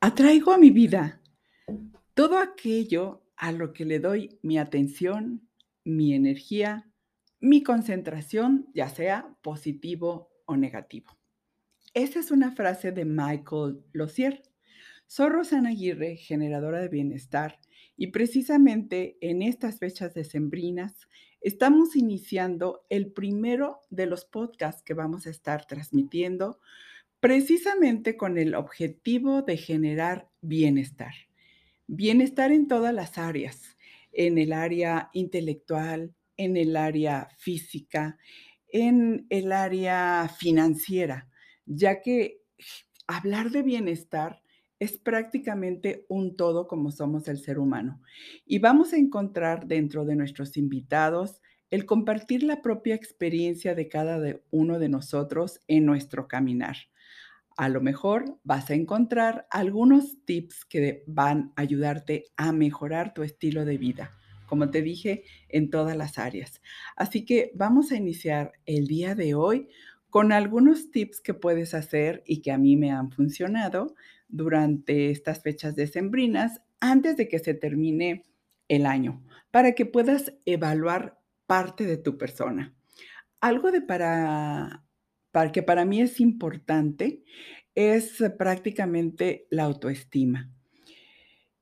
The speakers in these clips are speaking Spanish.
Atraigo a mi vida todo aquello a lo que le doy mi atención, mi energía, mi concentración, ya sea positivo o negativo. Esa es una frase de Michael Lozier. Soy Rosana Aguirre, generadora de bienestar, y precisamente en estas fechas decembrinas estamos iniciando el primero de los podcasts que vamos a estar transmitiendo precisamente con el objetivo de generar bienestar. Bienestar en todas las áreas, en el área intelectual, en el área física, en el área financiera, ya que hablar de bienestar es prácticamente un todo como somos el ser humano. Y vamos a encontrar dentro de nuestros invitados el compartir la propia experiencia de cada uno de nosotros en nuestro caminar. A lo mejor vas a encontrar algunos tips que van a ayudarte a mejorar tu estilo de vida, como te dije, en todas las áreas. Así que vamos a iniciar el día de hoy con algunos tips que puedes hacer y que a mí me han funcionado durante estas fechas decembrinas antes de que se termine el año, para que puedas evaluar parte de tu persona. Algo de para que para mí es importante, es prácticamente la autoestima.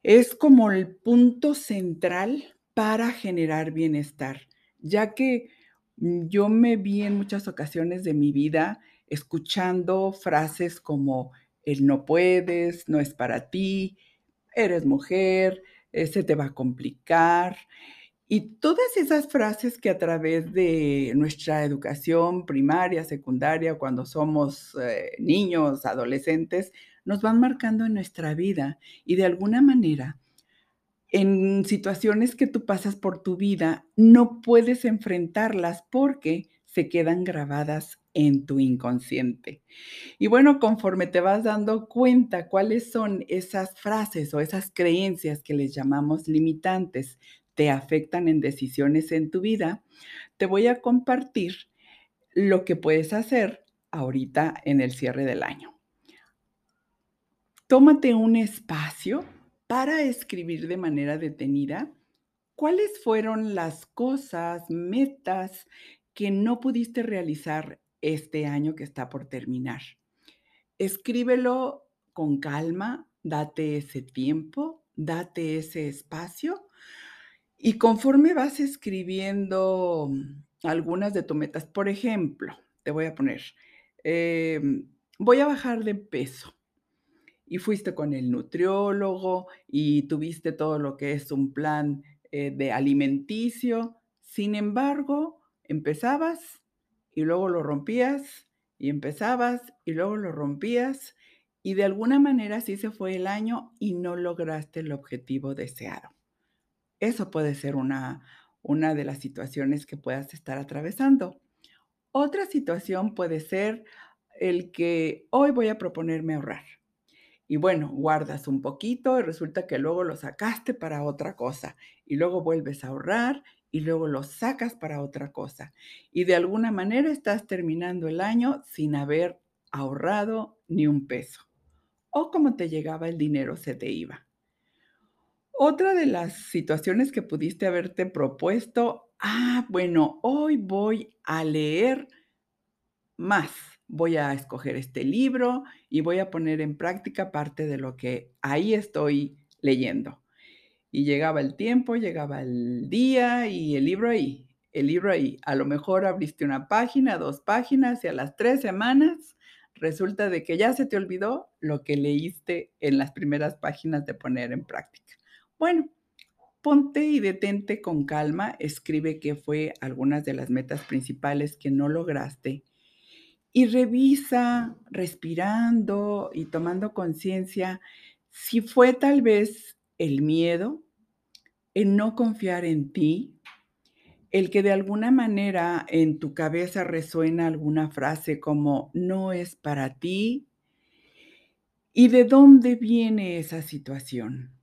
Es como el punto central para generar bienestar, ya que mm, yo me vi en muchas ocasiones de mi vida escuchando frases como el no puedes, no es para ti, eres mujer, eh, se te va a complicar. Y todas esas frases que a través de nuestra educación primaria, secundaria, cuando somos eh, niños, adolescentes, nos van marcando en nuestra vida y de alguna manera, en situaciones que tú pasas por tu vida, no puedes enfrentarlas porque se quedan grabadas en tu inconsciente. Y bueno, conforme te vas dando cuenta cuáles son esas frases o esas creencias que les llamamos limitantes, te afectan en decisiones en tu vida, te voy a compartir lo que puedes hacer ahorita en el cierre del año. Tómate un espacio para escribir de manera detenida cuáles fueron las cosas, metas que no pudiste realizar este año que está por terminar. Escríbelo con calma, date ese tiempo, date ese espacio y conforme vas escribiendo algunas de tus metas, por ejemplo, te voy a poner, em, voy a bajar de peso. Y fuiste con el nutriólogo y tuviste todo lo que es un plan eh, de alimenticio. Sin embargo, empezabas y luego lo rompías y empezabas y luego lo rompías y de alguna manera así se fue el año y no lograste el objetivo deseado. Eso puede ser una, una de las situaciones que puedas estar atravesando. Otra situación puede ser el que hoy voy a proponerme ahorrar. Y bueno, guardas un poquito y resulta que luego lo sacaste para otra cosa. Y luego vuelves a ahorrar y luego lo sacas para otra cosa. Y de alguna manera estás terminando el año sin haber ahorrado ni un peso. O como te llegaba el dinero se te iba. Otra de las situaciones que pudiste haberte propuesto, ah, bueno, hoy voy a leer más. Voy a escoger este libro y voy a poner en práctica parte de lo que ahí estoy leyendo. Y llegaba el tiempo, llegaba el día y el libro ahí, el libro ahí. A lo mejor abriste una página, dos páginas y a las tres semanas resulta de que ya se te olvidó lo que leíste en las primeras páginas de poner en práctica. Bueno, ponte y detente con calma, escribe qué fue algunas de las metas principales que no lograste y revisa respirando y tomando conciencia si fue tal vez el miedo, el no confiar en ti, el que de alguna manera en tu cabeza resuena alguna frase como no es para ti. ¿Y de dónde viene esa situación?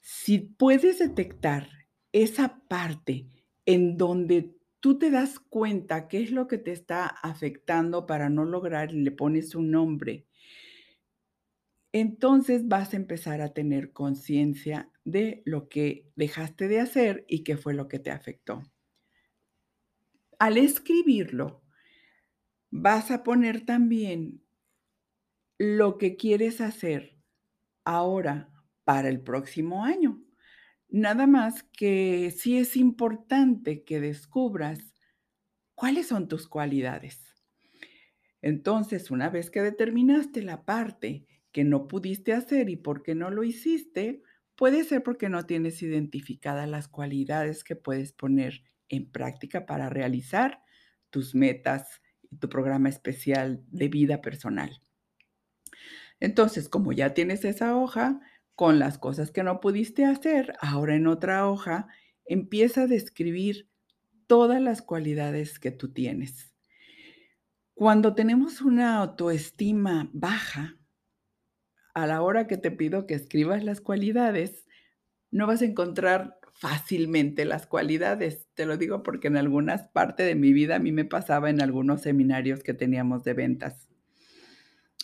Si puedes detectar esa parte en donde tú te das cuenta qué es lo que te está afectando para no lograr y le pones un nombre, entonces vas a empezar a tener conciencia de lo que dejaste de hacer y qué fue lo que te afectó. Al escribirlo, vas a poner también lo que quieres hacer ahora para el próximo año. Nada más que sí es importante que descubras cuáles son tus cualidades. Entonces, una vez que determinaste la parte que no pudiste hacer y por qué no lo hiciste, puede ser porque no tienes identificadas las cualidades que puedes poner en práctica para realizar tus metas y tu programa especial de vida personal. Entonces, como ya tienes esa hoja con las cosas que no pudiste hacer, ahora en otra hoja empieza a describir todas las cualidades que tú tienes. Cuando tenemos una autoestima baja, a la hora que te pido que escribas las cualidades, no vas a encontrar fácilmente las cualidades. Te lo digo porque en algunas partes de mi vida a mí me pasaba en algunos seminarios que teníamos de ventas.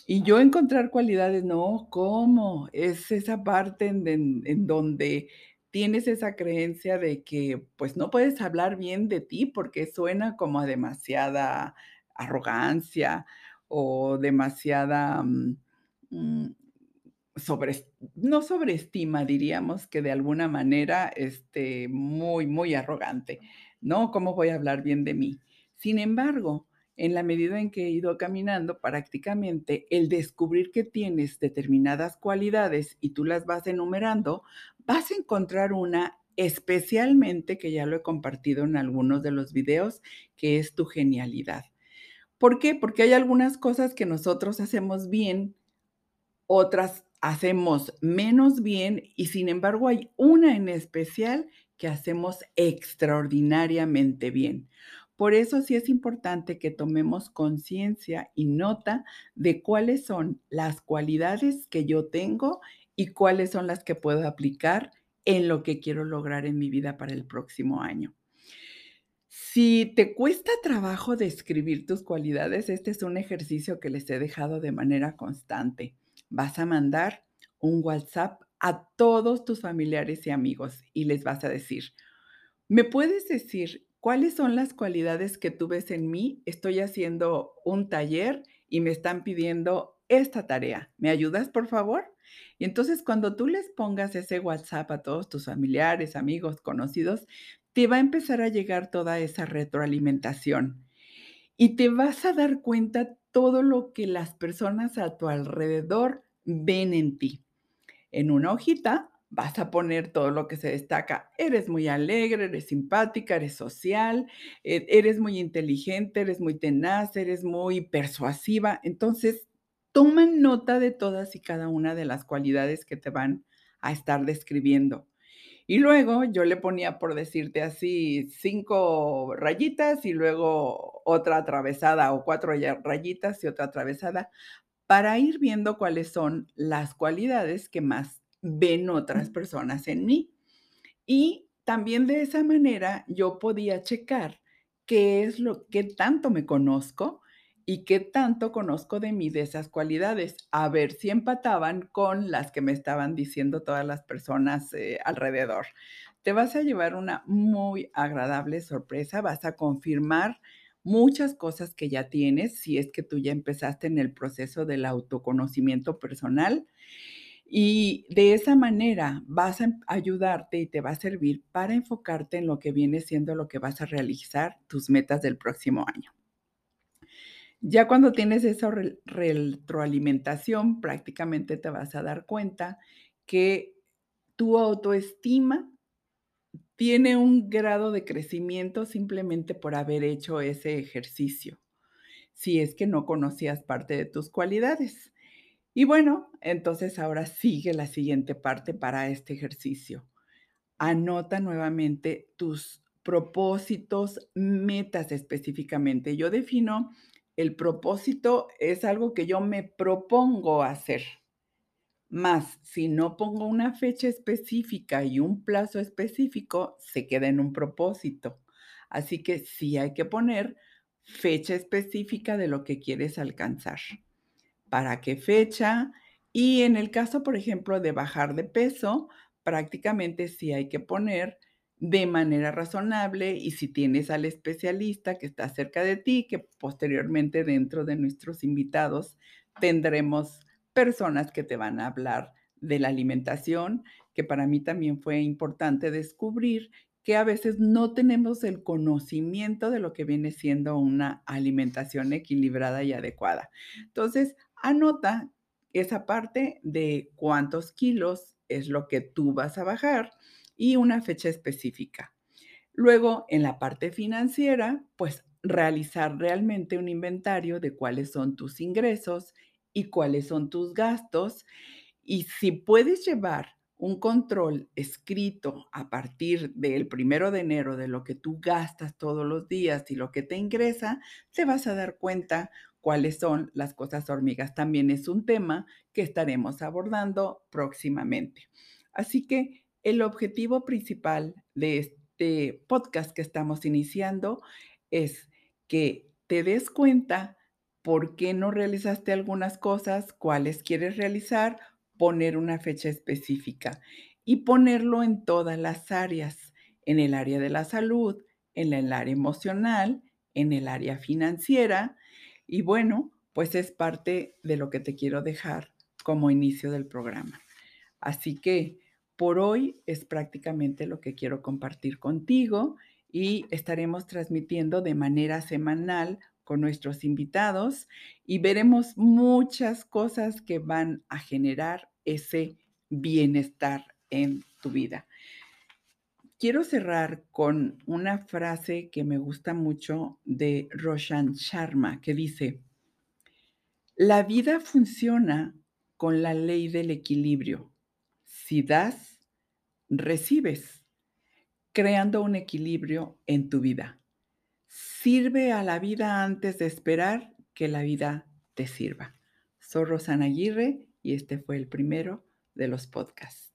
Y yo encontrar cualidades, no, ¿cómo? Es esa parte en, donde tienes esa creencia de que pues no puedes hablar bien de ti porque suena como a demasiada arrogancia o demasiada mm, mm, sobre, no sobreestima, diríamos que de alguna manera, este, muy, muy arrogante, ¿no? ¿Cómo voy a hablar bien de mí? Sin embargo, en la medida en que he ido caminando, prácticamente el descubrir que tienes determinadas cualidades y tú las vas enumerando, vas a encontrar una especialmente, que ya lo he compartido en algunos de los videos, que es tu genialidad. ¿Por qué? Porque hay algunas cosas que nosotros hacemos bien, otras hacemos menos bien y sin embargo hay una en especial que hacemos extraordinariamente bien. Por eso sí es importante que tomemos conciencia y nota de cuáles son las cualidades que yo tengo y cuáles son las que puedo aplicar en lo que quiero lograr en mi vida para el próximo año. Si te cuesta trabajo describir tus cualidades, este es un ejercicio que les he dejado de manera constante. Vas a mandar un WhatsApp a todos tus familiares y amigos y les vas a decir, ¿me puedes decir ¿Cuáles son las cualidades que tú ves en mí? Estoy haciendo un taller y me están pidiendo esta tarea. ¿Me ayudas, por favor? Y entonces cuando tú les pongas ese WhatsApp a todos tus familiares, amigos, conocidos, te va a empezar a llegar toda esa retroalimentación y te vas a dar cuenta todo lo que las personas a tu alrededor ven en ti. En una hojita vas a poner todo lo que se destaca. Eres muy alegre, eres simpática, eres social, e-, eres muy inteligente, eres muy tenaz, eres muy persuasiva. Entonces, toma nota de todas y cada una de las cualidades que te van a estar describiendo. Y luego yo le ponía, por decirte así, cinco rayitas y luego otra atravesada o cuatro rayitas y otra atravesada para ir viendo cuáles son las cualidades que más ven otras personas en mí. Y también de esa manera yo podía checar qué es lo que tanto me conozco y qué tanto conozco de mí de esas cualidades, a ver si empataban con las que me estaban diciendo todas las personas eh, alrededor. Te vas a llevar una muy agradable sorpresa, vas a confirmar muchas cosas que ya tienes, si es que tú ya empezaste en el proceso del autoconocimiento personal y de esa manera vas a ayudarte y te va a servir para enfocarte en lo que viene siendo lo que vas a realizar, tus metas del próximo año. Ya cuando tienes esa retroalimentación, prácticamente te vas a dar cuenta que tu autoestima tiene un grado de crecimiento simplemente por haber hecho ese ejercicio, si es que no conocías parte de tus cualidades. Y bueno, entonces ahora sigue la siguiente parte para este ejercicio. Anota nuevamente tus propósitos, metas específicamente. Yo defino el propósito es algo que yo me propongo hacer. Más, si no pongo una fecha específica y un plazo específico, se queda en un propósito. Así que sí hay que poner fecha específica de lo que quieres alcanzar para qué fecha Y en el caso, por ejemplo, de bajar de peso, prácticamente sí hay que poner de manera razonable y si tienes al especialista que está cerca de ti, que posteriormente dentro de nuestros invitados tendremos personas que te van a hablar de la alimentación, que para mí también fue importante descubrir que a veces no tenemos el conocimiento de lo que viene siendo una alimentación equilibrada y adecuada. Entonces, anota esa parte de cuántos kilos es lo que tú vas a bajar y una fecha específica. Luego, en la parte financiera, pues realizar realmente un inventario de cuáles son tus ingresos y cuáles son tus gastos. Y si puedes llevar un control escrito a partir del primero de enero de lo que tú gastas todos los días y lo que te ingresa, te vas a dar cuenta cuáles son las cosas hormigas. También es un tema que estaremos abordando próximamente. Así que el objetivo principal de este podcast que estamos iniciando es que te des cuenta por qué no realizaste algunas cosas, cuáles quieres realizar, poner una fecha específica y ponerlo en todas las áreas, en el área de la salud, en el área emocional, en el área financiera. Y bueno, pues es parte de lo que te quiero dejar como inicio del programa. Así que por hoy es prácticamente lo que quiero compartir contigo y estaremos transmitiendo de manera semanal con nuestros invitados y veremos muchas cosas que van a generar ese bienestar en tu vida. Quiero cerrar con una frase que me gusta mucho de Roshan Sharma que dice, la vida funciona con la ley del equilibrio si das, recibes, creando un equilibrio en tu vida. Sirve a la vida antes de esperar que la vida te sirva. Soy Rosana Aguirre y este fue el primero de los podcasts.